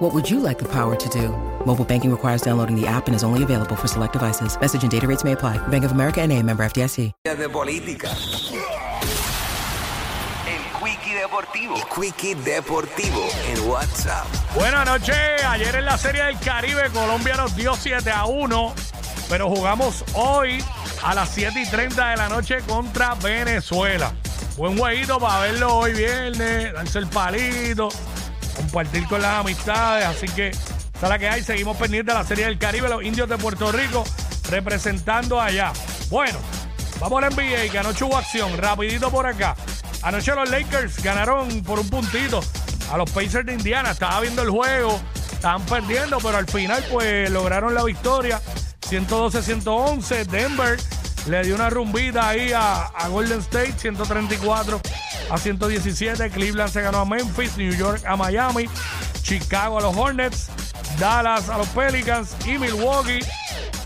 What would you like the power to do? Mobile banking requires downloading the app and is only available for select devices. Message and data rates may apply. Bank of America and a member FDIC. de política. El Quickie Deportivo. El Quickie Deportivo en WhatsApp. Buenas noches. Ayer en la Serie del Caribe, Colombia nos dio 7 a 1, pero jugamos hoy a las 7 y 30 de la noche contra Venezuela. Buen jueguito para verlo hoy viernes, darse el palito, compartir con las amistades. Así que, esa es la que hay. Seguimos pendientes de la Serie del Caribe, los indios de Puerto Rico representando allá. Bueno, vamos a la NBA, que anoche hubo acción. Rapidito por acá. Anoche los Lakers ganaron por un puntito a los Pacers de Indiana. Estaba viendo el juego, estaban perdiendo, pero al final pues lograron la victoria. 112-111. Denver le dio una rumbita ahí a, Golden State, 134 a 117. Cleveland se ganó a Memphis, New York a Miami, Chicago a los Hornets, Dallas a los Pelicans y Milwaukee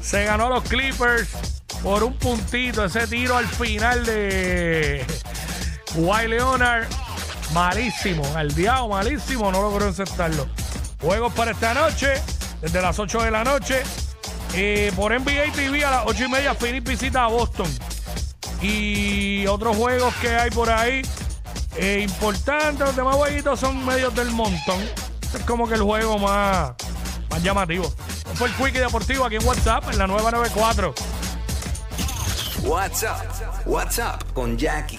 se ganó a los Clippers por un puntito. Ese tiro al final de Kawhi Leonard, malísimo. Al diablo, malísimo. No logró encestarlo. Juegos para esta noche, desde las 8 de la noche. Eh, por NBA TV a las 8 y media, Phoenix visita a Boston. Y otros juegos que hay por ahí eh, importantes, los demás jueguitos son medios del montón. Este es como que el juego más, más llamativo. Este Fue el Quickie Deportivo aquí en WhatsApp, en la nueva 94. WhatsApp. WhatsApp con Jackie.